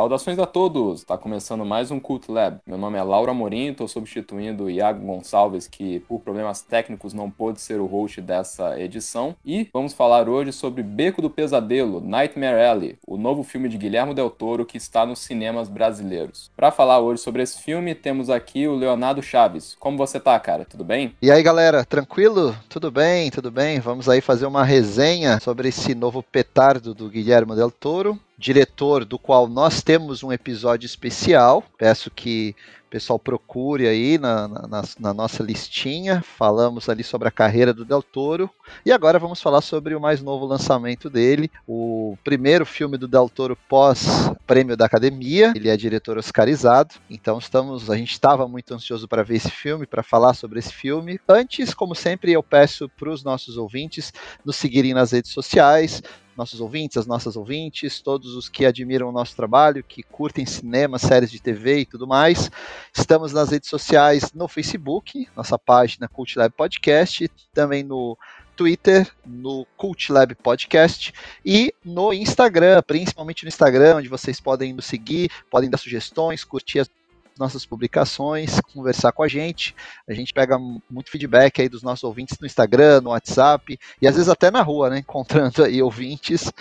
Saudações a todos! Está começando mais um Cult Lab. Meu nome é Laura Morim, estou substituindo o Iago Gonçalves, que por problemas técnicos não pôde ser o host dessa edição. E vamos falar hoje sobre Beco do Pesadelo, Nightmare Alley, o novo filme de Guilherme Del Toro que está nos cinemas brasileiros. Para falar hoje sobre esse filme, temos aqui o Leonardo Chaves. Como você tá, cara? Tudo bem? E aí, galera, tranquilo? Tudo bem, tudo bem? Vamos aí fazer uma resenha sobre esse novo petardo do Guilherme Del Toro diretor do qual nós temos um episódio especial. Peço que o pessoal procure aí na, na, na, nossa listinha. Falamos ali sobre a carreira do Del Toro. E agora vamos falar sobre o mais novo lançamento dele, o primeiro filme do Del Toro pós Prêmio da Academia. Ele é diretor oscarizado. Então estamos, a gente estava muito ansioso para ver esse filme, para falar sobre esse filme. Antes, como sempre, eu peço para os nossos ouvintes nos seguirem nas redes sociais, nossos ouvintes, as nossas ouvintes, todos os que admiram o nosso trabalho, que curtem cinema, séries de TV e tudo mais. Estamos nas redes sociais, no Facebook, nossa página Cult Lab Podcast, também no Twitter, no Cult Lab Podcast e no Instagram, principalmente no Instagram, onde vocês podem nos seguir, podem dar sugestões, curtir as nossas publicações, conversar com a gente. A gente pega muito feedback aí dos nossos ouvintes no Instagram, no WhatsApp e às vezes até na rua, né? Encontrando aí ouvintes.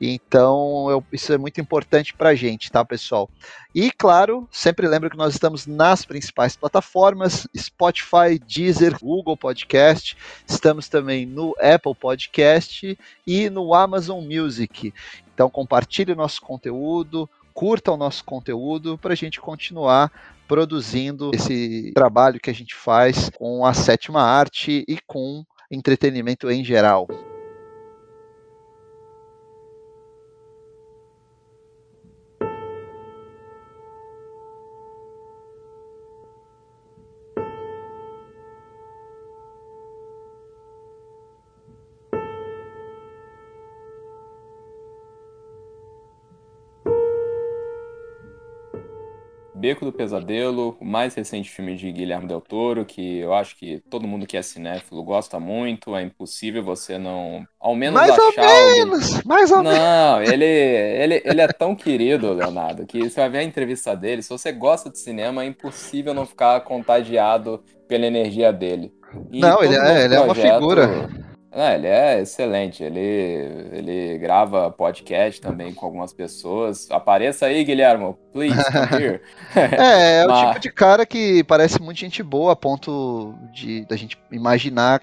Então, eu, isso é muito importante para a gente, tá, pessoal? E, claro, sempre lembro que nós estamos nas principais plataformas: Spotify, Deezer, Google Podcast. Estamos também no Apple Podcast e no Amazon Music. Então, compartilhe o nosso conteúdo, curta o nosso conteúdo para a gente continuar produzindo esse trabalho que a gente faz com a sétima arte e com entretenimento em geral. Beco do Pesadelo, o mais recente filme de Guilherme Del Toro, que eu acho que todo mundo que é cinéfilo gosta muito, é impossível você não, ao menos mais achar... ou menos, mais ou menos. Não, ele, ele, ele é tão querido, Leonardo, que você vai ver a entrevista dele, se você gosta de cinema, é impossível não ficar contagiado pela energia dele. E não, ele é, ele é uma figura. Ele é excelente. Ele, ele grava podcast também com algumas pessoas. Apareça aí, Guilherme. Please, come here. é, é Mas... o tipo de cara que parece muito gente boa a ponto de da gente imaginar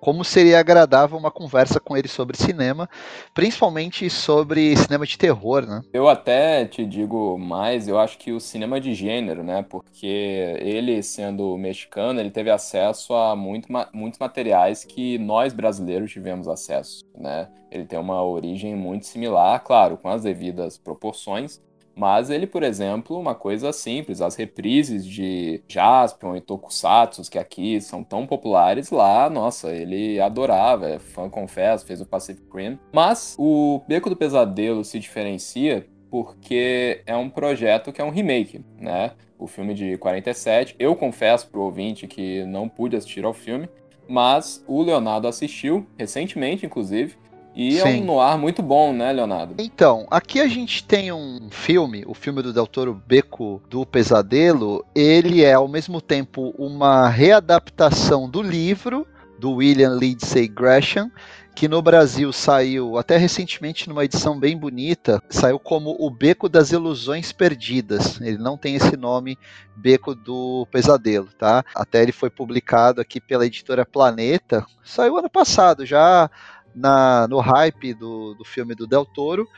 como seria agradável uma conversa com ele sobre cinema, principalmente sobre cinema de terror, né? Eu até te digo mais, eu acho que o cinema de gênero, né? Porque ele, sendo mexicano, ele teve acesso a muito, muitos materiais que nós brasileiros tivemos acesso, né? Ele tem uma origem muito similar, claro, com as devidas proporções, mas ele, por exemplo, uma coisa simples, as reprises de Jaspion e Tokusatsu, que aqui são tão populares, lá, nossa, ele adorava, é fã, confesso, fez o Pacific Rim. Mas o Beco do Pesadelo se diferencia porque é um projeto que é um remake, né? O filme de 47. Eu confesso pro ouvinte que não pude assistir ao filme, mas o Leonardo assistiu recentemente, inclusive, e Sim. é um noir muito bom, né, Leonardo? Então, aqui a gente tem um filme, o filme do Del Toro Beco do Pesadelo. Ele é ao mesmo tempo uma readaptação do livro do William Lindsay Gresham, que no Brasil saiu até recentemente numa edição bem bonita, saiu como O Beco das Ilusões Perdidas. Ele não tem esse nome, Beco do Pesadelo, tá? Até ele foi publicado aqui pela editora Planeta, saiu ano passado, já na, no hype do, do filme do Del Toro.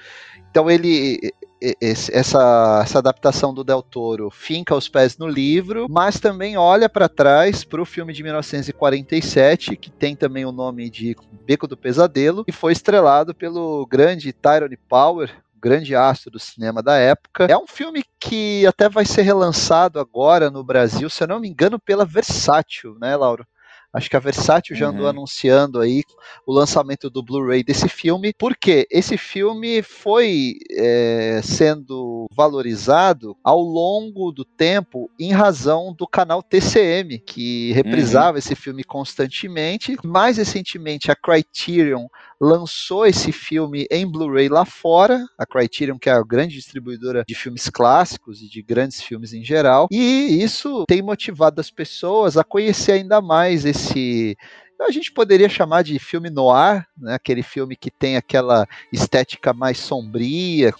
Então ele essa, essa adaptação do Del Toro finca os pés no livro, mas também olha para trás para o filme de 1947, que tem também o nome de Beco do Pesadelo, e foi estrelado pelo grande Tyrone Power, grande astro do cinema da época. É um filme que até vai ser relançado agora no Brasil, se eu não me engano, pela Versátil, né, Lauro? Acho que a Versátil já andou uhum. anunciando aí o lançamento do Blu-ray desse filme, porque esse filme foi é, sendo valorizado ao longo do tempo em razão do canal TCM, que reprisava uhum. esse filme constantemente. Mais recentemente, a Criterion lançou esse filme em Blu-ray lá fora, a Criterion, que é a grande distribuidora de filmes clássicos e de grandes filmes em geral, e isso tem motivado as pessoas a conhecer ainda mais esse a gente poderia chamar de filme noir, né? aquele filme que tem aquela estética mais sombria,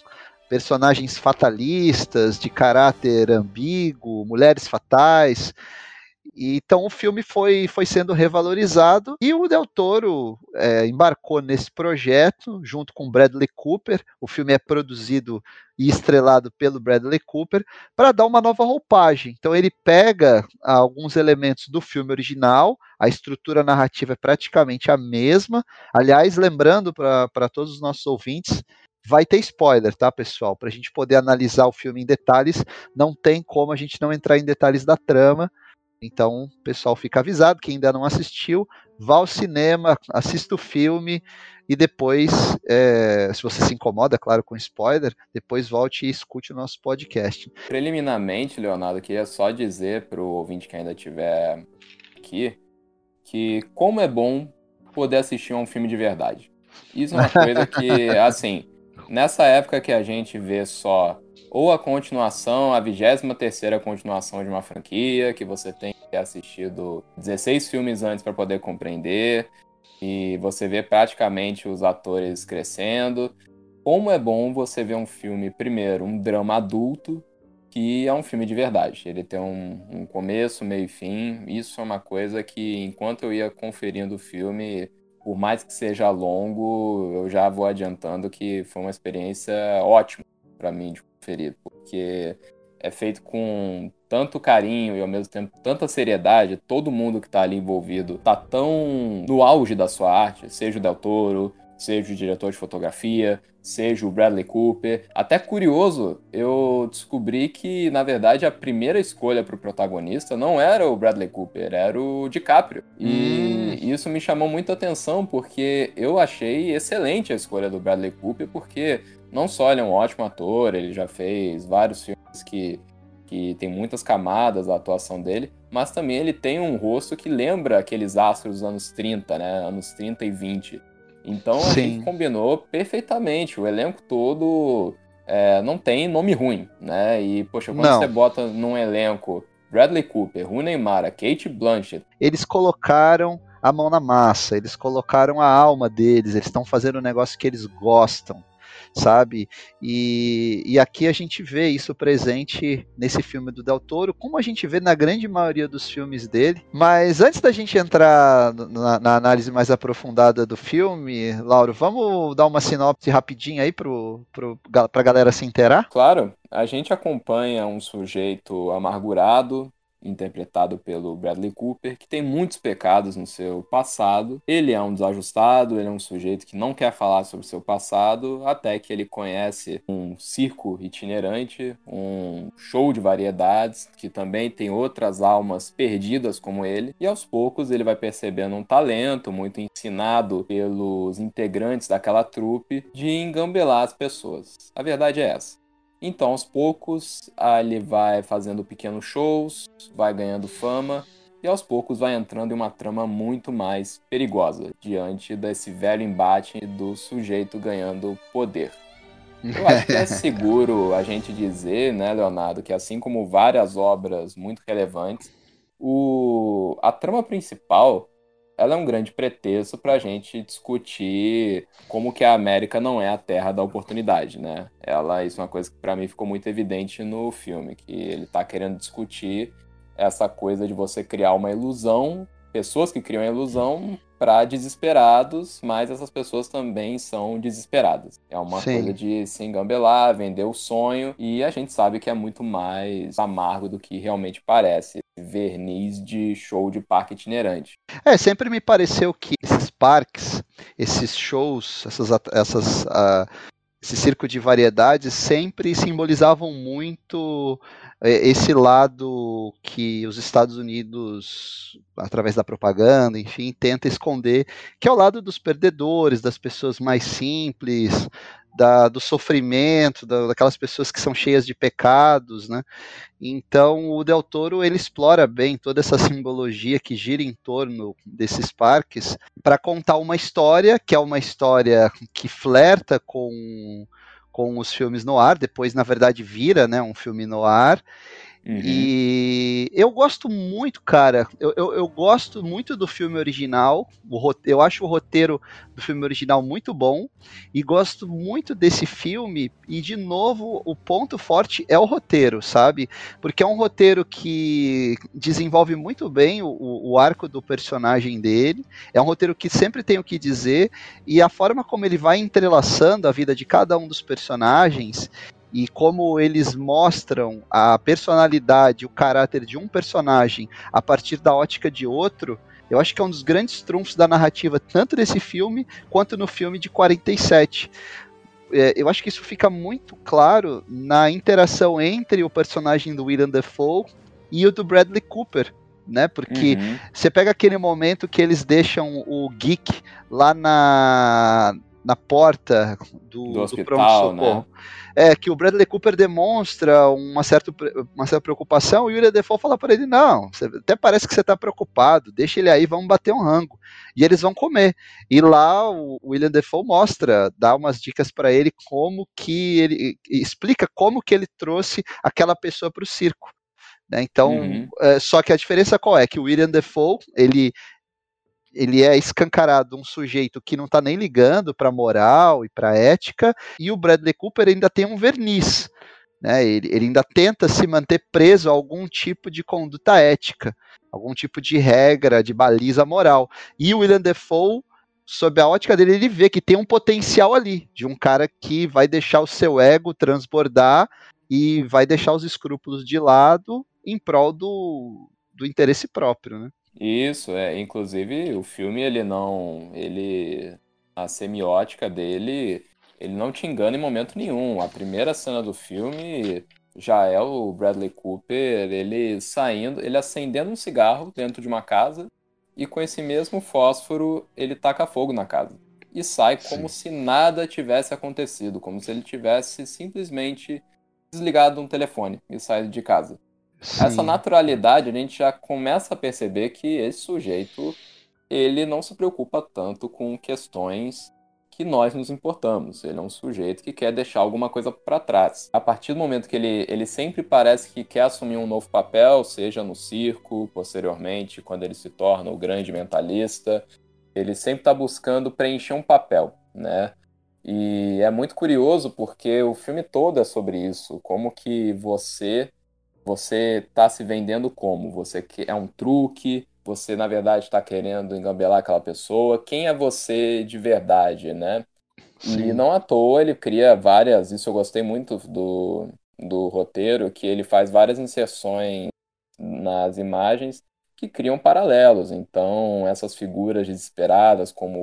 personagens fatalistas, de caráter ambíguo, mulheres fatais. Então o filme foi, foi sendo revalorizado e o Del Toro é, embarcou nesse projeto junto com Bradley Cooper. O filme é produzido e estrelado pelo Bradley Cooper para dar uma nova roupagem. Então ele pega alguns elementos do filme original, a estrutura narrativa é praticamente a mesma. Aliás, lembrando para todos os nossos ouvintes, vai ter spoiler, tá, pessoal? Para a gente poder analisar o filme em detalhes, não tem como a gente não entrar em detalhes da trama. Então, pessoal, fica avisado. Quem ainda não assistiu, vá ao cinema, assista o filme e depois, é, se você se incomoda, claro, com spoiler, depois volte e escute o nosso podcast. Preliminarmente, Leonardo, queria só dizer para o ouvinte que ainda estiver aqui que como é bom poder assistir a um filme de verdade. Isso é uma coisa que, assim, nessa época que a gente vê só ou a continuação, a 23 terceira continuação de uma franquia, que você tem que ter assistido 16 filmes antes para poder compreender, e você vê praticamente os atores crescendo. Como é bom você ver um filme, primeiro, um drama adulto, que é um filme de verdade. Ele tem um, um começo, meio e fim. Isso é uma coisa que, enquanto eu ia conferindo o filme, por mais que seja longo, eu já vou adiantando que foi uma experiência ótima para mim de conferir, porque é feito com tanto carinho e ao mesmo tempo tanta seriedade, todo mundo que está ali envolvido tá tão no auge da sua arte, seja o Del Toro, seja o diretor de fotografia, seja o Bradley Cooper. Até curioso, eu descobri que, na verdade, a primeira escolha para o protagonista não era o Bradley Cooper, era o DiCaprio. E hum. Isso me chamou muita atenção, porque eu achei excelente a escolha do Bradley Cooper, porque não só ele é um ótimo ator, ele já fez vários filmes que, que tem muitas camadas a atuação dele, mas também ele tem um rosto que lembra aqueles astros dos anos 30, né? Anos 30 e 20. Então Sim. a gente combinou perfeitamente. O elenco todo é, não tem nome ruim, né? E, poxa, quando não. você bota num elenco Bradley Cooper, Rooney Mara, Kate Blanchett. Eles colocaram a mão na massa, eles colocaram a alma deles, eles estão fazendo um negócio que eles gostam sabe? E, e aqui a gente vê isso presente nesse filme do Del Toro, como a gente vê na grande maioria dos filmes dele. Mas antes da gente entrar na, na análise mais aprofundada do filme, Lauro, vamos dar uma sinopse rapidinha aí pro, pro, pra galera se inteirar? Claro, a gente acompanha um sujeito amargurado, interpretado pelo Bradley Cooper, que tem muitos pecados no seu passado. Ele é um desajustado, ele é um sujeito que não quer falar sobre seu passado, até que ele conhece um circo itinerante, um show de variedades, que também tem outras almas perdidas como ele, e aos poucos ele vai percebendo um talento muito ensinado pelos integrantes daquela trupe de engambelar as pessoas. A verdade é essa. Então, aos poucos, ele vai fazendo pequenos shows, vai ganhando fama e aos poucos vai entrando em uma trama muito mais perigosa diante desse velho embate do sujeito ganhando poder. Eu acho que é seguro a gente dizer, né, Leonardo, que assim como várias obras muito relevantes, o... a trama principal ela é um grande pretexto para a gente discutir como que a América não é a terra da oportunidade, né? Ela, isso é uma coisa que para mim ficou muito evidente no filme, que ele está querendo discutir essa coisa de você criar uma ilusão, pessoas que criam a ilusão para desesperados, mas essas pessoas também são desesperadas. É uma Sim. coisa de se engambelar, vender o sonho, e a gente sabe que é muito mais amargo do que realmente parece. Verniz de show de parque itinerante. É, sempre me pareceu que esses parques, esses shows, essas, essas uh, esse circo de variedades sempre simbolizavam muito é, esse lado que os Estados Unidos, através da propaganda, enfim, tenta esconder, que é o lado dos perdedores, das pessoas mais simples, da, do sofrimento, da, daquelas pessoas que são cheias de pecados, né? Então o Del Toro ele explora bem toda essa simbologia que gira em torno desses parques para contar uma história que é uma história que flerta com com os filmes no ar, depois na verdade vira, né, um filme no ar Uhum. E eu gosto muito, cara. Eu, eu, eu, gosto muito do filme original. O, eu acho o roteiro do filme original muito bom. E gosto muito desse filme. E, de novo, o ponto forte é o roteiro, sabe? Porque é um roteiro que desenvolve muito bem o, o arco do personagem dele. É um roteiro que sempre tem o que dizer. E a forma como ele vai entrelaçando a vida de cada um dos personagens e como eles mostram a personalidade, o caráter de um personagem a partir da ótica de outro, eu acho que é um dos grandes trunfos da narrativa, tanto nesse filme quanto no filme de 47. É, eu acho que isso fica muito claro na interação entre o personagem do William Dafoe e o do Bradley Cooper. Né? Porque uhum. você pega aquele momento que eles deixam o Geek lá na, na porta do, do, do pronto-socorro. Né? É, que o Bradley Cooper demonstra uma certa, uma certa preocupação e o William Defoe fala para ele: não, você, até parece que você está preocupado, deixa ele aí, vamos bater um rango. E eles vão comer. E lá o William Defoe mostra, dá umas dicas para ele como que ele explica como que ele trouxe aquela pessoa para o circo. Né? Então, uhum. é, só que a diferença qual é? Que o William Defoe, ele ele é escancarado um sujeito que não está nem ligando para moral e para ética, e o Bradley Cooper ainda tem um verniz. Né? Ele, ele ainda tenta se manter preso a algum tipo de conduta ética, algum tipo de regra, de baliza moral. E o William Defoe, sob a ótica dele, ele vê que tem um potencial ali, de um cara que vai deixar o seu ego transbordar e vai deixar os escrúpulos de lado em prol do, do interesse próprio, né? Isso, é. Inclusive, o filme, ele não. Ele. A semiótica dele, ele não te engana em momento nenhum. A primeira cena do filme já é o Bradley Cooper, ele saindo, ele acendendo um cigarro dentro de uma casa e com esse mesmo fósforo ele taca fogo na casa. E sai como Sim. se nada tivesse acontecido, como se ele tivesse simplesmente desligado um telefone e saído de casa. Sim. Essa naturalidade a gente já começa a perceber que esse sujeito ele não se preocupa tanto com questões que nós nos importamos. Ele é um sujeito que quer deixar alguma coisa para trás. A partir do momento que ele, ele sempre parece que quer assumir um novo papel, seja no circo, posteriormente, quando ele se torna o grande mentalista, ele sempre está buscando preencher um papel, né? E é muito curioso porque o filme todo é sobre isso, como que você você está se vendendo como? Você é um truque? Você, na verdade, está querendo engambelar aquela pessoa? Quem é você de verdade, né? Sim. E não à toa ele cria várias. Isso eu gostei muito do, do roteiro, que ele faz várias inserções nas imagens que criam paralelos. Então, essas figuras desesperadas, como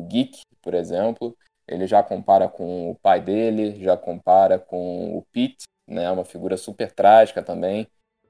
o Geek, por exemplo, ele já compara com o pai dele, já compara com o Pete, né? Uma figura super trágica também.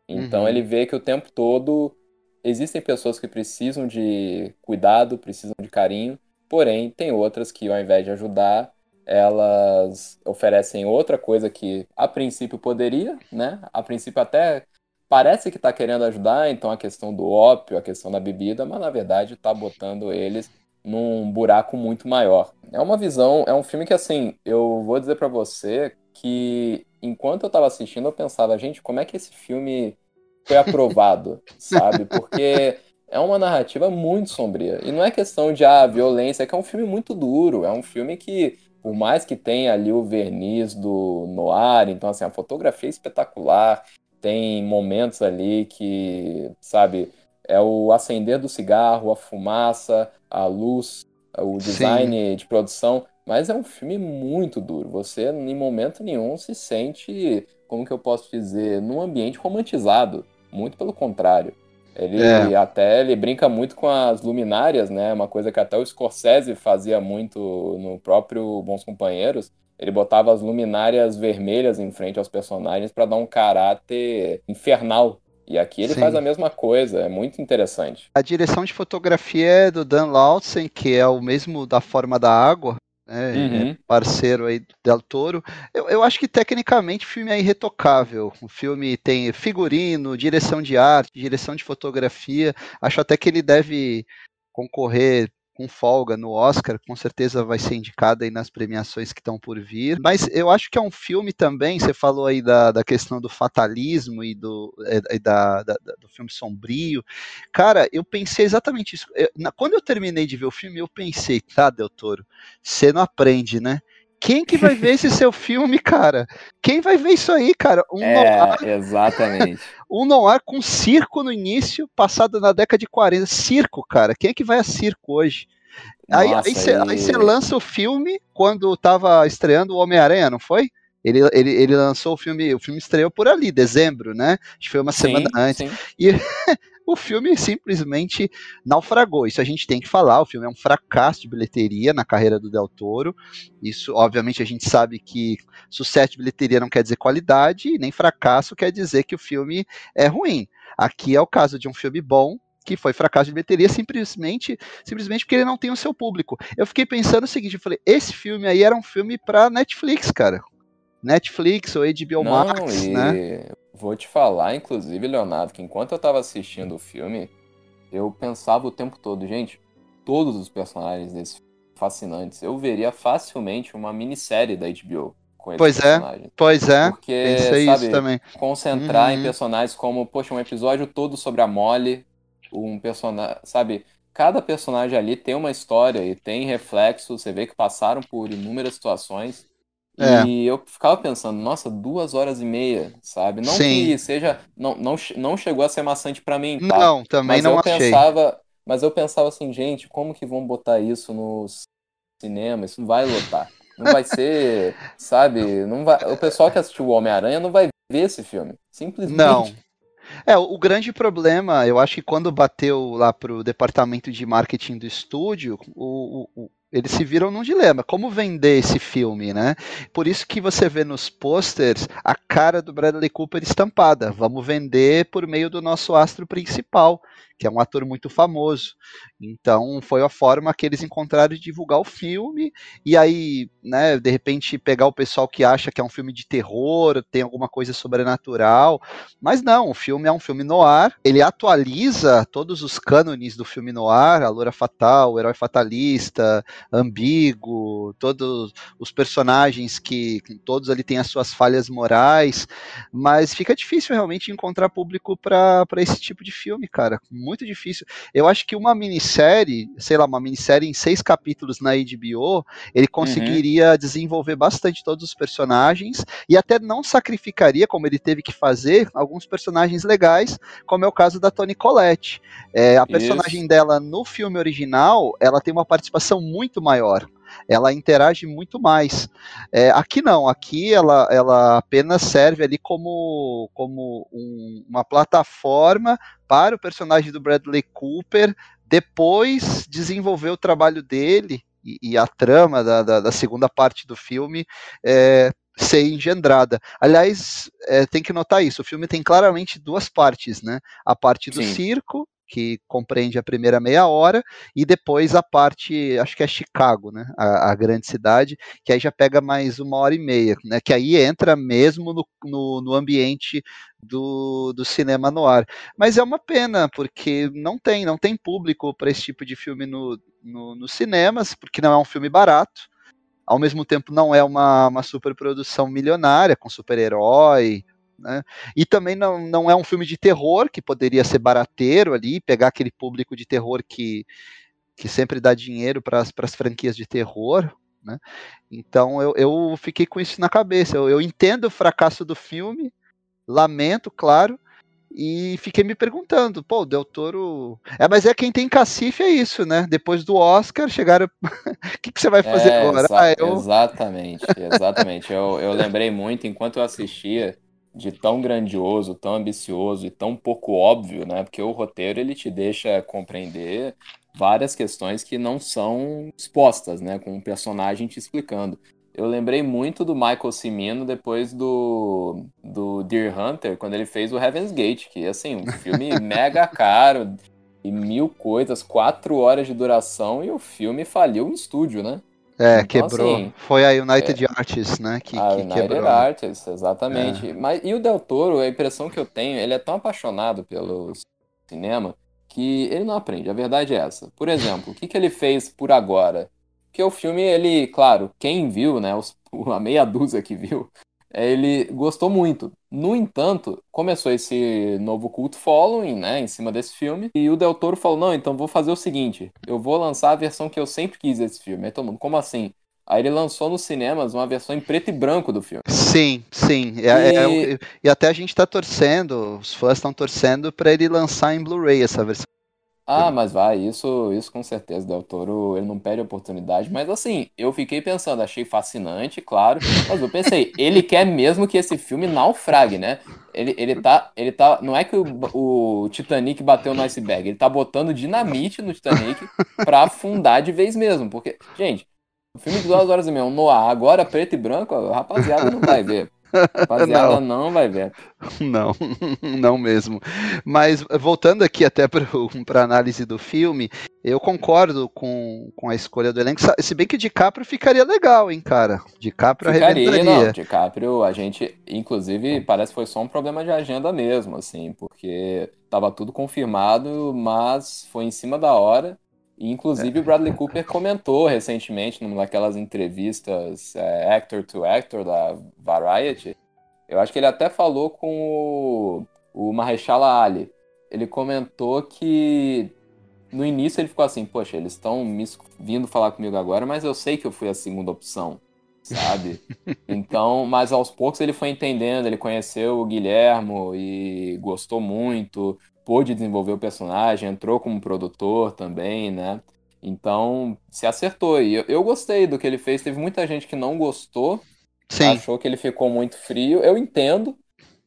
Então uhum. ele vê que o tempo todo existem pessoas que precisam de cuidado, precisam de carinho, porém tem outras que ao invés de ajudar, elas oferecem outra coisa que a princípio poderia, né? A princípio até parece que está querendo ajudar, então a questão do ópio, a questão da bebida, mas na verdade está botando eles num buraco muito maior. É uma visão, é um filme que assim, eu vou dizer para você que enquanto eu tava assistindo, eu pensava, gente, como é que esse filme foi aprovado, sabe? Porque é uma narrativa muito sombria. E não é questão de ah, violência, é que é um filme muito duro. É um filme que, por mais que tenha ali o verniz do noir, então assim, a fotografia é espetacular, tem momentos ali que, sabe, é o acender do cigarro, a fumaça, a luz, o design Sim. de produção. Mas é um filme muito duro. Você, em momento nenhum, se sente, como que eu posso dizer, num ambiente romantizado. Muito pelo contrário. Ele é. até ele brinca muito com as luminárias, né? Uma coisa que até o Scorsese fazia muito no próprio Bons Companheiros. Ele botava as luminárias vermelhas em frente aos personagens para dar um caráter infernal e aqui ele Sim. faz a mesma coisa, é muito interessante. A direção de fotografia é do Dan Lautzen, que é o mesmo da Forma da Água, é, uhum. parceiro aí do Del Toro. Eu, eu acho que tecnicamente o filme é irretocável. O filme tem figurino, direção de arte, direção de fotografia. Acho até que ele deve concorrer com folga no Oscar, com certeza vai ser indicado aí nas premiações que estão por vir. Mas eu acho que é um filme também, você falou aí da, da questão do fatalismo e do, é, e da, da, do filme sombrio. Cara, eu pensei exatamente isso. Eu, na, quando eu terminei de ver o filme, eu pensei, tá, Del Toro, você não aprende, né? Quem que vai ver esse seu filme, cara? Quem vai ver isso aí, cara? Um é, noir, exatamente. um noir com circo no início, passado na década de 40. Circo, cara. Quem é que vai a circo hoje? Nossa, aí você lança o filme quando tava estreando o Homem-Aranha, não foi? Ele, ele, ele lançou o filme, o filme estreou por ali, dezembro, né? Acho que foi uma sim, semana antes. Sim. E o filme simplesmente naufragou. Isso a gente tem que falar. O filme é um fracasso de bilheteria na carreira do Del Toro. Isso, obviamente, a gente sabe que sucesso de bilheteria não quer dizer qualidade, nem fracasso quer dizer que o filme é ruim. Aqui é o caso de um filme bom, que foi fracasso de bilheteria simplesmente, simplesmente porque ele não tem o seu público. Eu fiquei pensando o seguinte, eu falei, esse filme aí era um filme para Netflix, cara. Netflix ou HBO não, Max, né? Vou te falar, inclusive, Leonardo, que enquanto eu tava assistindo o filme, eu pensava o tempo todo, gente, todos os personagens desse filme fascinantes. Eu veria facilmente uma minissérie da HBO com pois personagens. é, pois é. Porque, Pensei sabe, isso também. concentrar uhum. em personagens como, poxa, um episódio todo sobre a Molly, um personagem, sabe? Cada personagem ali tem uma história e tem reflexo, você vê que passaram por inúmeras situações. É. E eu ficava pensando, nossa, duas horas e meia, sabe? Não Sim. que seja. Não, não, não chegou a ser maçante para mim. Tá? Não, também mas não eu achei. Pensava, mas eu pensava assim, gente, como que vão botar isso no cinema? Isso não vai lotar. Não vai ser, sabe? Não vai, o pessoal que assistiu o Homem-Aranha não vai ver esse filme. Simplesmente. Não. É, o grande problema, eu acho que quando bateu lá pro departamento de marketing do estúdio, o, o, eles se viram num dilema, como vender esse filme, né? Por isso que você vê nos posters a cara do Bradley Cooper estampada. Vamos vender por meio do nosso astro principal que é um ator muito famoso. Então foi a forma que eles encontraram de divulgar o filme e aí, né, de repente pegar o pessoal que acha que é um filme de terror, tem alguma coisa sobrenatural, mas não, o filme é um filme noir, ele atualiza todos os cânones do filme noir, a Loura Fatal, o Herói Fatalista, Ambíguo, todos os personagens que todos ali têm as suas falhas morais, mas fica difícil realmente encontrar público para esse tipo de filme, cara muito difícil. Eu acho que uma minissérie, sei lá, uma minissérie em seis capítulos na HBO, ele uhum. conseguiria uhum. desenvolver bastante todos os personagens e até não sacrificaria, como ele teve que fazer, alguns personagens legais, como é o caso da Toni Collette. É, a personagem Isso. dela no filme original, ela tem uma participação muito maior ela interage muito mais. É, aqui não, aqui ela, ela apenas serve ali como, como um, uma plataforma para o personagem do Bradley Cooper depois desenvolver o trabalho dele e, e a trama da, da, da, segunda parte do filme é, ser engendrada. Aliás, é, tem que notar isso, o filme tem claramente duas partes, né? A parte do Sim. circo que compreende a primeira meia hora, e depois a parte, acho que é Chicago, né, a, a, grande cidade, que aí já pega mais uma hora e meia, né, que aí entra mesmo no, no, no ambiente do, do cinema no ar. Mas é uma pena, porque não tem, não tem público para esse tipo de filme no, no, nos cinemas, porque não é um filme barato, ao mesmo tempo não é uma, uma superprodução milionária, com super-herói, né? E também não, não é um filme de terror, que poderia ser barateiro ali, pegar aquele público de terror que, que sempre dá dinheiro para as franquias de terror. Né? Então eu, eu fiquei com isso na cabeça. Eu, eu entendo o fracasso do filme, lamento, claro, e fiquei me perguntando, pô, o Del Toro. É, mas é quem tem cacife é isso, né? Depois do Oscar, chegaram. O que, que você vai fazer é, agora? Exa ah, eu... Exatamente, exatamente. eu, eu lembrei muito, enquanto eu assistia, de tão grandioso, tão ambicioso e tão pouco óbvio, né? Porque o roteiro ele te deixa compreender várias questões que não são expostas, né? Com o um personagem te explicando. Eu lembrei muito do Michael Cimino depois do, do Deer Hunter, quando ele fez o Heaven's Gate, que assim, um filme mega caro e mil coisas, quatro horas de duração e o filme faliu no estúdio, né? É, então, quebrou. Assim, Foi a United é, Artists, né? Que, a que United quebrou. Artists, exatamente. É. Mas, e o Del Toro, a impressão que eu tenho, ele é tão apaixonado pelo cinema que ele não aprende. A verdade é essa. Por exemplo, o que, que ele fez por agora? Porque o filme, ele, claro, quem viu, né? Os, a meia dúzia que viu, ele gostou muito. No entanto, começou esse novo culto following, né, em cima desse filme, e o Del Toro falou: "Não, então vou fazer o seguinte, eu vou lançar a versão que eu sempre quis desse filme". Aí todo mundo: "Como assim?" Aí ele lançou nos cinemas uma versão em preto e branco do filme. Sim, sim. É, é, e... É, e até a gente tá torcendo, os fãs estão torcendo para ele lançar em Blu-ray essa versão. Ah, mas vai, isso, isso com certeza, Del Toro, ele não perde oportunidade, mas assim, eu fiquei pensando, achei fascinante, claro, mas eu pensei, ele quer mesmo que esse filme naufrague, né? Ele, ele tá, ele tá, não é que o, o Titanic bateu no iceberg, ele tá botando dinamite no Titanic pra afundar de vez mesmo, porque, gente, o filme de duas horas e meia, um Noah, agora preto e branco, a rapaziada não vai ver. Rapaziada, não. não vai ver. Não, não mesmo. Mas voltando aqui até para a análise do filme, eu concordo com, com a escolha do elenco. Se bem que DiCaprio ficaria legal, hein, cara? DiCaprio ficaria. Não, DiCaprio, a gente, inclusive, parece que foi só um problema de agenda mesmo, assim, porque tava tudo confirmado, mas foi em cima da hora. E, inclusive, o Bradley Cooper comentou recentemente, numa daquelas entrevistas é, actor to actor da Variety, eu acho que ele até falou com o, o Mahershala Ali. Ele comentou que no início ele ficou assim, poxa, eles estão vindo falar comigo agora, mas eu sei que eu fui a segunda opção, sabe? então, mas aos poucos ele foi entendendo, ele conheceu o Guilhermo e gostou muito pôde desenvolver o personagem, entrou como produtor também, né? Então, se acertou. E eu, eu gostei do que ele fez. Teve muita gente que não gostou, Sim. achou que ele ficou muito frio. Eu entendo,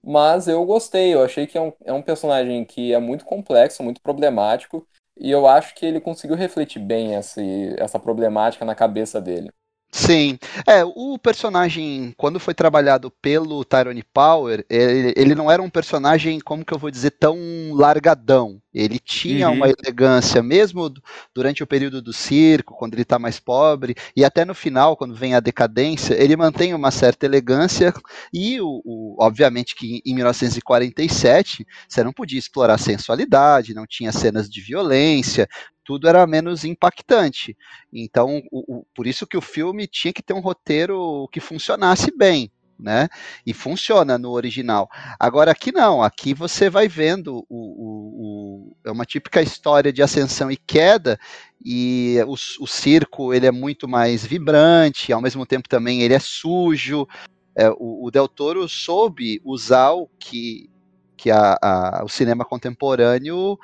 mas eu gostei. Eu achei que é um, é um personagem que é muito complexo, muito problemático. E eu acho que ele conseguiu refletir bem essa, essa problemática na cabeça dele. Sim. É, o personagem, quando foi trabalhado pelo Tyrone Power, ele, ele não era um personagem, como que eu vou dizer, tão largadão. Ele tinha uhum. uma elegância, mesmo durante o período do circo, quando ele está mais pobre, e até no final, quando vem a decadência, ele mantém uma certa elegância, e o, o, obviamente que em 1947 você não podia explorar sensualidade, não tinha cenas de violência, tudo era menos impactante. Então, o, o, por isso que o filme tinha que ter um roteiro que funcionasse bem. Né? E funciona no original. Agora aqui não, aqui você vai vendo o, o, o é uma típica história de ascensão e queda e o, o, circo ele é muito mais vibrante, ao mesmo tempo também ele é sujo. É, o, o Del Toro soube usar o que, que a, a, o cinema contemporâneo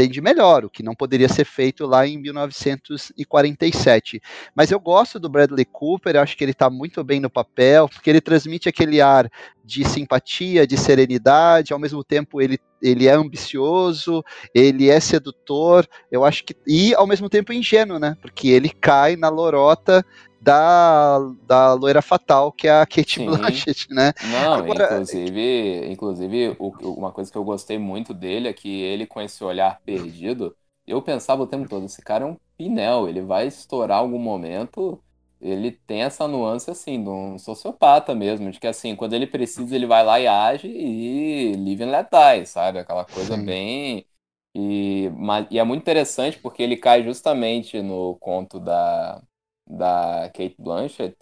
tem de melhor, o que não poderia ser feito lá em 1947. Mas eu gosto do Bradley Cooper, acho que ele está muito bem no papel, porque ele transmite aquele ar de simpatia, de serenidade, ao mesmo tempo ele, ele é ambicioso, ele é sedutor, eu acho que. E ao mesmo tempo ingênuo, né? Porque ele cai na lorota da, da loira fatal, que é a Kate Sim. Blanchett, né? Não, Agora... inclusive, inclusive o, uma coisa que eu gostei muito dele é que ele, com esse olhar perdido, eu pensava o tempo todo, esse cara é um pinel, ele vai estourar algum momento, ele tem essa nuance, assim, de um sociopata mesmo, de que, assim, quando ele precisa, ele vai lá e age e live and let die, sabe? Aquela coisa Sim. bem... E, mas, e é muito interessante porque ele cai justamente no conto da da Kate Blanchett.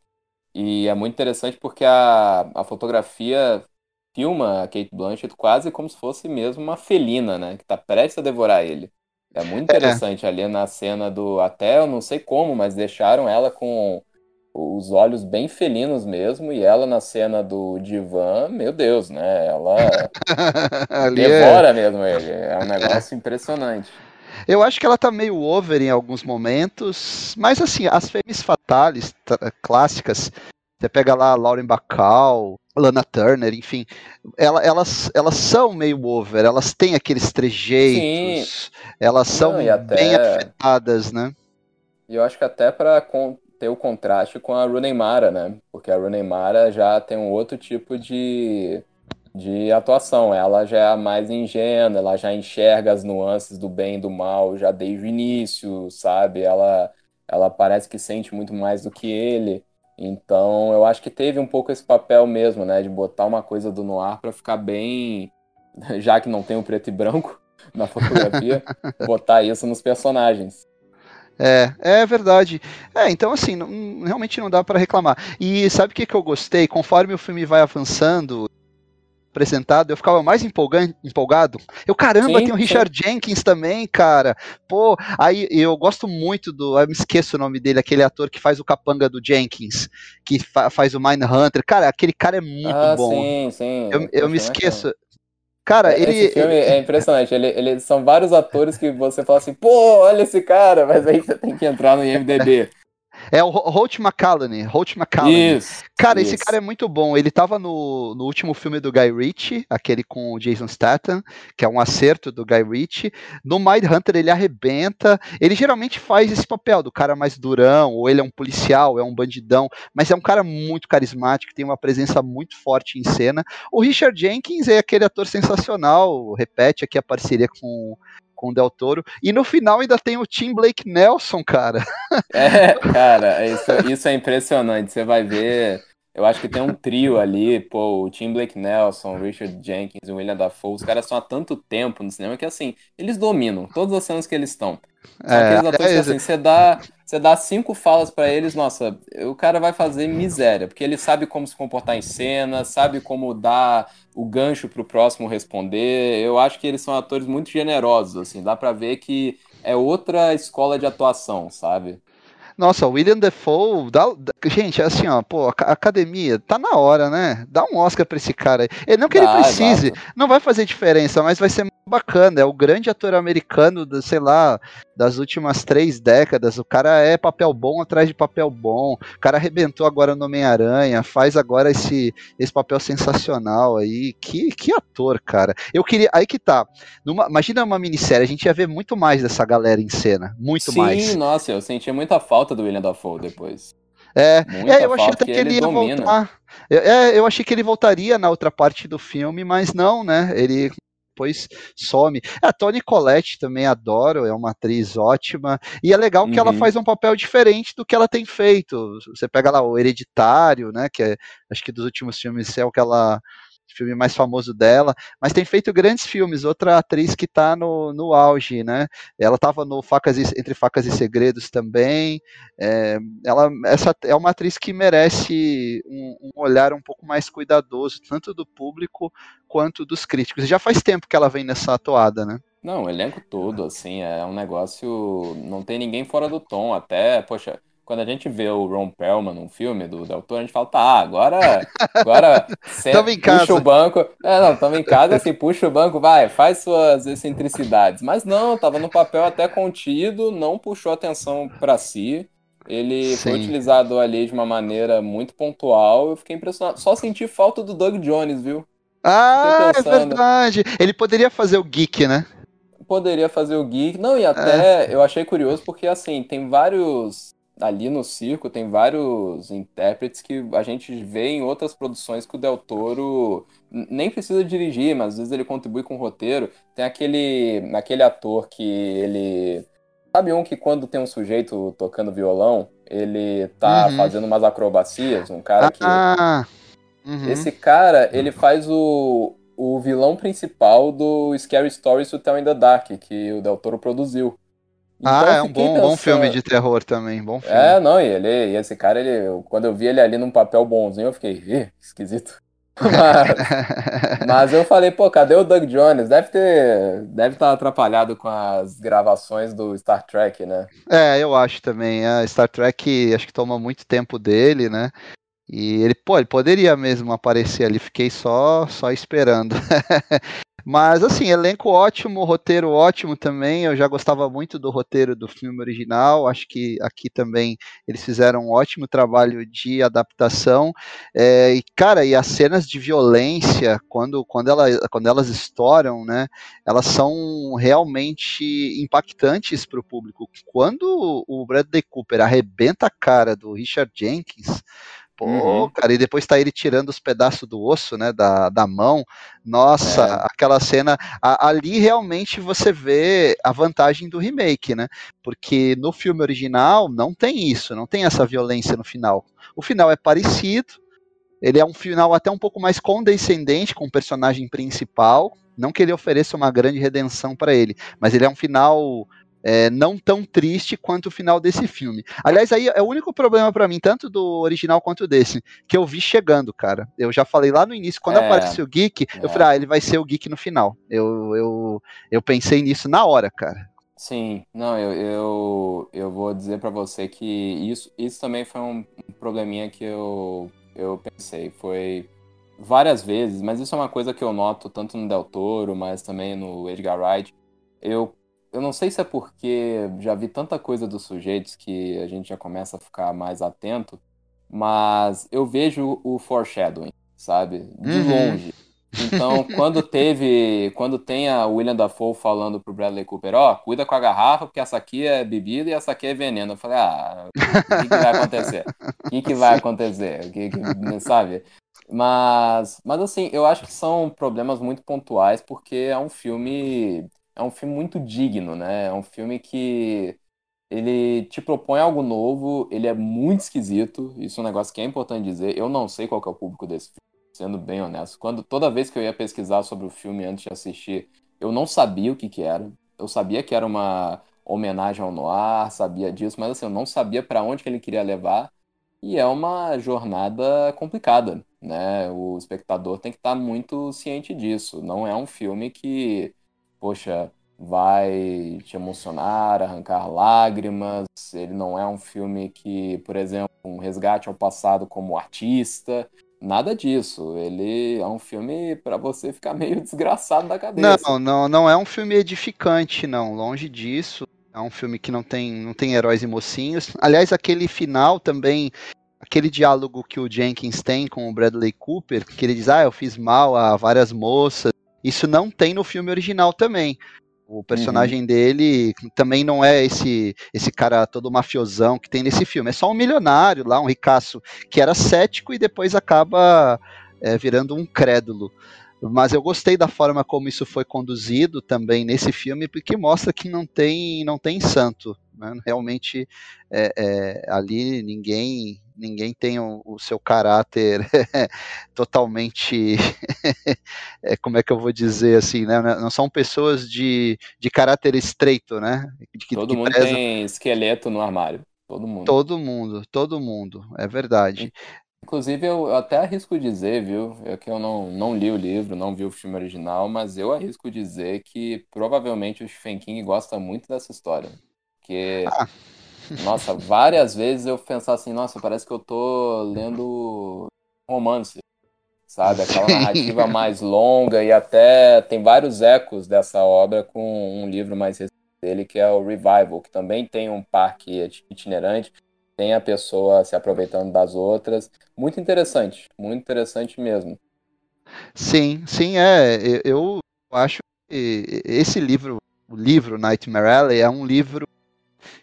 E é muito interessante porque a, a fotografia filma a Kate Blanchett quase como se fosse mesmo uma felina, né? Que tá prestes a devorar ele. É muito é. interessante é. ali na cena do. Até eu não sei como, mas deixaram ela com os olhos bem felinos mesmo, e ela na cena do divã, meu Deus, né? Ela é devora é... mesmo ele. É um negócio impressionante. Eu acho que ela tá meio over em alguns momentos, mas assim, as fêmeas fatales clássicas, você pega lá Lauren Bacall, Lana Turner, enfim, ela, elas, elas são meio over, elas têm aqueles trejeitos, Sim. elas são Não, até... bem afetadas, né? E eu acho que até para ter o contraste com a Rooney Mara, né? Porque a Rooney Mara já tem um outro tipo de de atuação. Ela já é mais ingênua, ela já enxerga as nuances do bem e do mal já desde o início, sabe? Ela ela parece que sente muito mais do que ele. Então, eu acho que teve um pouco esse papel mesmo, né, de botar uma coisa do noir para ficar bem, já que não tem o preto e branco na fotografia, botar isso nos personagens. É, é verdade. É, então assim, não, realmente não dá para reclamar. E sabe o que, que eu gostei? Conforme o filme vai avançando, apresentado, eu ficava mais empolgado. Eu, caramba, sim, tem o Richard sim. Jenkins também, cara. Pô, aí eu gosto muito do. Eu me esqueço o nome dele, aquele ator que faz o capanga do Jenkins, que fa faz o Mindhunter. Cara, aquele cara é muito ah, bom. Sim, sim. Eu, eu me esqueço. Cara, ele. Esse filme ele... é impressionante. Ele, ele, são vários atores que você fala assim, pô, olha esse cara, mas aí você tem que entrar no IMDB. É o Holt McCallany. Holt McCallany. Isso. Cara, isso. esse cara é muito bom. Ele tava no, no último filme do Guy Ritchie, aquele com o Jason Statham, que é um acerto do Guy Ritchie. No Mind Hunter ele arrebenta. Ele geralmente faz esse papel do cara mais durão, ou ele é um policial, é um bandidão, mas é um cara muito carismático, tem uma presença muito forte em cena. O Richard Jenkins é aquele ator sensacional, repete aqui a parceria com com o Del Toro. E no final ainda tem o Tim Blake Nelson, cara. É, cara, isso, isso é impressionante. Você vai ver. Eu acho que tem um trio ali, pô, o Tim Blake Nelson, Richard Jenkins e William Dafoe. Os caras estão há tanto tempo no cinema que, assim, eles dominam todas as cenas que eles estão. São é, aqueles atores é, que, assim, você dá, você dá cinco falas para eles, nossa, o cara vai fazer miséria, porque ele sabe como se comportar em cena, sabe como dar o gancho pro próximo responder. Eu acho que eles são atores muito generosos, assim, dá para ver que é outra escola de atuação, sabe? Nossa, o William Defoe, dá, gente, assim, ó, pô, a academia, tá na hora, né? Dá um Oscar pra esse cara aí. Ele, não que ele precise, não vai fazer diferença, mas vai ser bacana. É o grande ator americano, do, sei lá, das últimas três décadas. O cara é papel bom atrás de papel bom. O cara arrebentou agora no Homem-Aranha, faz agora esse, esse papel sensacional aí. Que, que ator, cara. Eu queria. Aí que tá. Numa, imagina uma minissérie, a gente ia ver muito mais dessa galera em cena. Muito Sim, mais. Sim, nossa, eu senti muita falta do William Dafoe depois. É, é, eu achei até que ele, ele ia domina. voltar. Eu, é, eu achei que ele voltaria na outra parte do filme, mas não, né? Ele depois some. A Toni Collette também adoro, é uma atriz ótima. E é legal que uhum. ela faz um papel diferente do que ela tem feito. Você pega lá o Hereditário, né? Que é, acho que dos últimos filmes é o que ela filme mais famoso dela, mas tem feito grandes filmes. Outra atriz que está no, no auge, né? Ela estava no Facas e, Entre Facas e Segredos também. É, ela, essa é uma atriz que merece um, um, olhar um pouco mais cuidadoso, tanto do público quanto dos críticos. Já faz tempo que ela vem nessa atoada, né? Não, o elenco todo, assim, é um negócio. Não tem ninguém fora do tom. Até, poxa, quando a gente vê o Ron Perlman num filme do Del Toro, a gente fala, tá, agora, agora você puxa o banco. É, não, estamos em casa, assim, puxa o banco, vai, faz suas excentricidades. Mas não, tava no papel até contido, não puxou atenção para si. Ele Sim. foi utilizado ali de uma maneira muito pontual. Eu fiquei impressionado. Só senti falta do Doug Jones, viu? Ah, é verdade. Ele poderia fazer o geek, né? Poderia fazer o geek. Não, e até é. eu achei curioso porque, assim, tem vários ali no circo tem vários intérpretes que a gente vê em outras produções que o Del Toro nem precisa dirigir, mas às vezes ele contribui com o roteiro. Tem aquele, aquele ator que ele. Sabe um que quando tem um sujeito tocando violão, ele tá uhum. fazendo umas acrobacias? Um cara que. Ah, uhum. Esse cara, ele faz o, o vilão principal do Scary Stories to Tell in the Dark, que o Del Toro produziu. Então, ah, é um bom, bom filme de terror também, bom filme. É, não, e ele, e esse cara, ele, quando eu vi ele ali num papel bonzinho, eu fiquei, esquisito. Mas, mas, eu falei, pô, cadê o Doug Jones? Deve ter, deve estar atrapalhado com as gravações do Star Trek, né? É, eu acho também. A Star Trek acho que toma muito tempo dele, né? E ele, pô, ele poderia mesmo aparecer ali, fiquei só, só esperando. Mas, assim, elenco ótimo, roteiro ótimo também. Eu já gostava muito do roteiro do filme original. Acho que aqui também eles fizeram um ótimo trabalho de adaptação. É, e, cara, e as cenas de violência, quando, quando, ela, quando elas estouram, né, elas são realmente impactantes para o público. Quando o Bradley Cooper arrebenta a cara do Richard Jenkins Pô, uhum. cara, e depois tá ele tirando os pedaços do osso, né, da, da mão. Nossa, é. aquela cena. A, ali realmente você vê a vantagem do remake, né? Porque no filme original não tem isso, não tem essa violência no final. O final é parecido, ele é um final até um pouco mais condescendente com o personagem principal. Não que ele ofereça uma grande redenção para ele, mas ele é um final é, não tão triste quanto o final desse filme. Aliás, aí é o único problema para mim, tanto do original quanto desse, que eu vi chegando, cara. Eu já falei lá no início, quando é, apareceu o Geek, é. eu falei, ah, ele vai ser o Geek no final. Eu, eu, eu pensei nisso na hora, cara. Sim, não, eu, eu, eu vou dizer para você que isso, isso também foi um probleminha que eu, eu pensei. Foi várias vezes, mas isso é uma coisa que eu noto tanto no Del Toro, mas também no Edgar Wright. Eu eu não sei se é porque já vi tanta coisa dos sujeitos que a gente já começa a ficar mais atento, mas eu vejo o foreshadowing, sabe? De uhum. longe. Então, quando teve, quando tem a William Dafoe falando pro Bradley Cooper, ó, oh, cuida com a garrafa, porque essa aqui é bebida e essa aqui é veneno. Eu falei, ah, o que, que vai acontecer? O que, que vai acontecer? O que, que, sabe? Mas, mas assim, eu acho que são problemas muito pontuais, porque é um filme é um filme muito digno, né? É um filme que ele te propõe algo novo, ele é muito esquisito, isso é um negócio que é importante dizer. Eu não sei qual é o público desse filme, sendo bem honesto. Quando toda vez que eu ia pesquisar sobre o filme antes de assistir, eu não sabia o que que era. Eu sabia que era uma homenagem ao noir, sabia disso, mas assim, eu não sabia para onde que ele queria levar. E é uma jornada complicada, né? O espectador tem que estar muito ciente disso. Não é um filme que poxa, vai te emocionar, arrancar lágrimas. Ele não é um filme que, por exemplo, um resgate ao passado como artista. Nada disso. Ele é um filme para você ficar meio desgraçado da cabeça. Não, não, não é um filme edificante, não. Longe disso. É um filme que não tem, não tem heróis e mocinhos. Aliás, aquele final também aquele diálogo que o Jenkins tem com o Bradley Cooper, que ele diz: "Ah, eu fiz mal a várias moças isso não tem no filme original também. O personagem uhum. dele também não é esse esse cara todo mafiosão que tem nesse filme. É só um milionário lá, um ricaço, que era cético e depois acaba é, virando um crédulo. Mas eu gostei da forma como isso foi conduzido também nesse filme, porque mostra que não tem não tem santo. Né? Realmente é, é, ali ninguém ninguém tem o, o seu caráter totalmente, é, como é que eu vou dizer assim, né? Não são pessoas de, de caráter estreito, né? De, todo mundo preza... tem esqueleto no armário. Todo mundo. Todo mundo, todo mundo, é verdade. Inclusive, eu até arrisco dizer, viu? É que eu não, não li o livro, não vi o filme original, mas eu arrisco dizer que provavelmente o Stephen King gosta muito dessa história. Porque ah. Nossa, várias vezes eu pensava assim, nossa, parece que eu tô lendo romance, sabe? Aquela Sim. narrativa mais longa e até tem vários ecos dessa obra com um livro mais recente dele que é o Revival, que também tem um parque itinerante, tem a pessoa se aproveitando das outras. Muito interessante, muito interessante mesmo. Sim, sim, é. Eu acho que esse livro, o livro Nightmare Alley, é um livro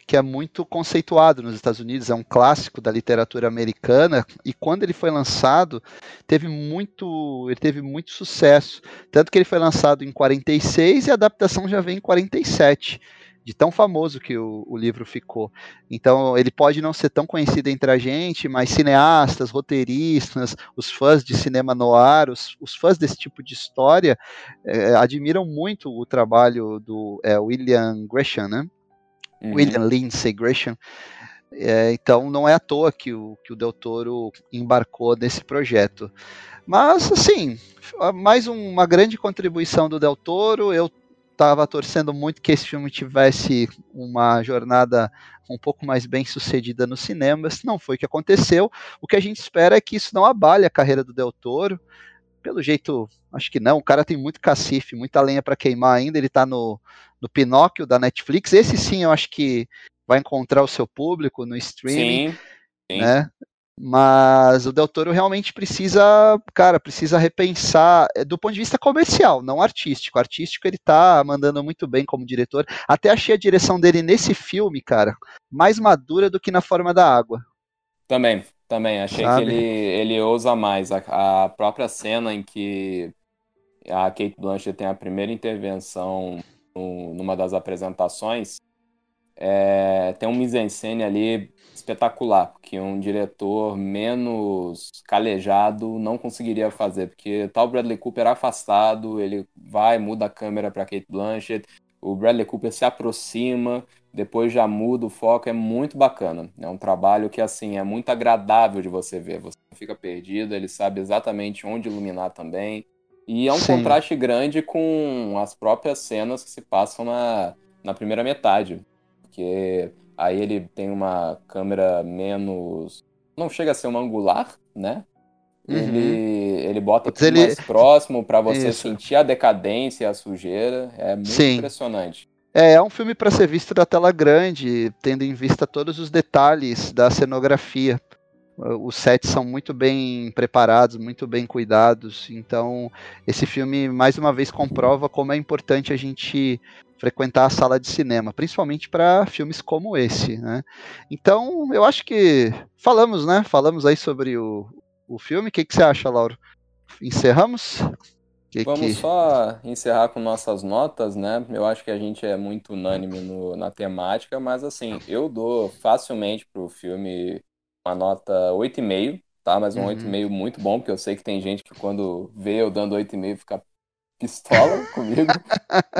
que é muito conceituado nos Estados Unidos, é um clássico da literatura americana e quando ele foi lançado, teve muito, ele teve muito sucesso, tanto que ele foi lançado em 46 e a adaptação já vem em 47 de tão famoso que o, o, livro ficou. Então, ele pode não ser tão conhecido entre a gente, mas cineastas, roteiristas, os fãs de cinema noir, os, os fãs desse tipo de história, é, admiram muito o trabalho do é, William Gresham, né? Uhum. William Lindsay Gresham. É, então não é à toa que o, que o Del Toro embarcou nesse projeto. Mas, assim, mais uma grande contribuição do Del Toro. Eu estava torcendo muito que esse filme tivesse uma jornada um pouco mais bem sucedida nos cinemas. Não foi o que aconteceu. O que a gente espera é que isso não abale a carreira do Del Toro. Pelo jeito, acho que não. O cara tem muito cacife, muita lenha para queimar ainda. Ele está no, no Pinóquio da Netflix. Esse sim, eu acho que vai encontrar o seu público no streaming. Sim, sim. Né? Mas o Del Toro realmente precisa, cara, precisa repensar eh, do ponto de vista comercial, não artístico. Artístico ele tá mandando muito bem como diretor. Até achei a direção dele nesse filme, cara, mais madura do que na Forma da Água. Também, Também, achei Sabe? que ele, ele ousa mais. A, a própria cena em que a Kate Blanchett tem a primeira intervenção no, numa das apresentações, é, tem um mise-en-scène ali espetacular, que um diretor menos calejado não conseguiria fazer, porque tal Bradley Cooper afastado, ele vai, muda a câmera para Kate Blanchett, o Bradley Cooper se aproxima, depois já muda o foco, é muito bacana. É um trabalho que assim é muito agradável de você ver, você não fica perdido, ele sabe exatamente onde iluminar também. E é um Sim. contraste grande com as próprias cenas que se passam na, na primeira metade. Porque aí ele tem uma câmera menos. Não chega a ser uma angular, né? Uhum. Ele, ele bota tudo ele... mais próximo para você Isso. sentir a decadência e a sujeira. É muito Sim. impressionante. É, é um filme para ser visto da tela grande, tendo em vista todos os detalhes da cenografia. Os sets são muito bem preparados, muito bem cuidados. Então, esse filme mais uma vez comprova como é importante a gente frequentar a sala de cinema, principalmente para filmes como esse, né? Então, eu acho que falamos, né? Falamos aí sobre o, o filme. O que, que você acha, Lauro? Encerramos? Que Vamos que... só encerrar com nossas notas, né? Eu acho que a gente é muito unânime no, na temática, mas assim, eu dou facilmente pro filme uma nota 8,5, tá? Mas um uhum. 8,5 muito bom, porque eu sei que tem gente que quando vê eu dando 8,5 fica pistola comigo,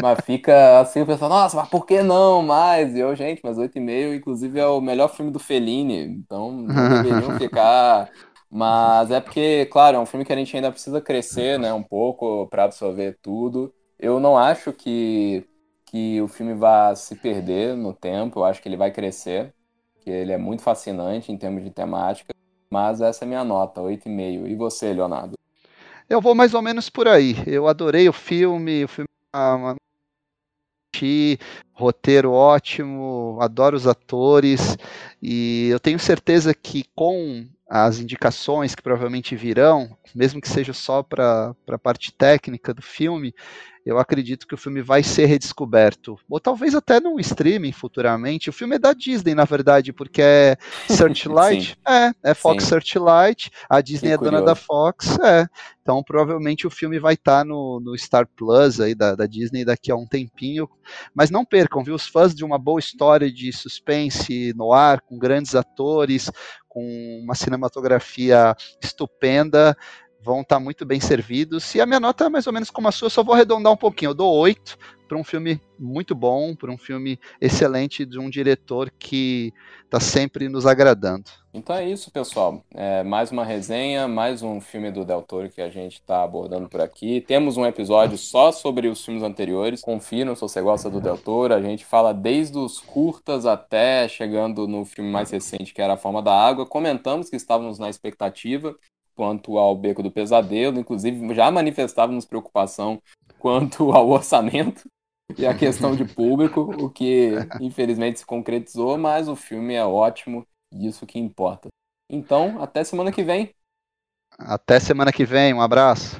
mas fica assim, o pessoal, nossa, mas por que não mais? E eu, gente, mas 8,5 inclusive é o melhor filme do Fellini, então não deveriam ficar... Mas é porque, claro, é um filme que a gente ainda precisa crescer, né, um pouco para absorver tudo. Eu não acho que, que o filme vá se perder no tempo, eu acho que ele vai crescer, que ele é muito fascinante em termos de temática, mas essa é minha nota, 8,5. E você, Leonardo? Eu vou mais ou menos por aí. Eu adorei o filme, o filme ah, roteiro ótimo, adoro os atores e eu tenho certeza que com as indicações que provavelmente virão, mesmo que seja só para a parte técnica do filme, eu acredito que o filme vai ser redescoberto. Ou talvez até num streaming futuramente. O filme é da Disney, na verdade, porque é Searchlight. é, é Fox Sim. Searchlight. A Disney que é curioso. dona da Fox. É. Então provavelmente o filme vai estar tá no, no Star Plus aí da, da Disney daqui a um tempinho. Mas não percam, viu? Os fãs de uma boa história de suspense no ar, com grandes atores, com uma cinematografia estupenda vão estar tá muito bem servidos. E a minha nota é mais ou menos como a sua, só vou arredondar um pouquinho. Eu dou 8 para um filme muito bom, para um filme excelente de um diretor que está sempre nos agradando. Então é isso, pessoal. É mais uma resenha, mais um filme do Del Toro que a gente está abordando por aqui. Temos um episódio só sobre os filmes anteriores. Confiram se você gosta do Del Toro. A gente fala desde os curtas até chegando no filme mais recente, que era A Forma da Água. Comentamos que estávamos na expectativa quanto ao Beco do Pesadelo, inclusive já manifestávamos preocupação quanto ao orçamento e a questão de público, o que infelizmente se concretizou, mas o filme é ótimo e isso que importa. Então, até semana que vem. Até semana que vem, um abraço.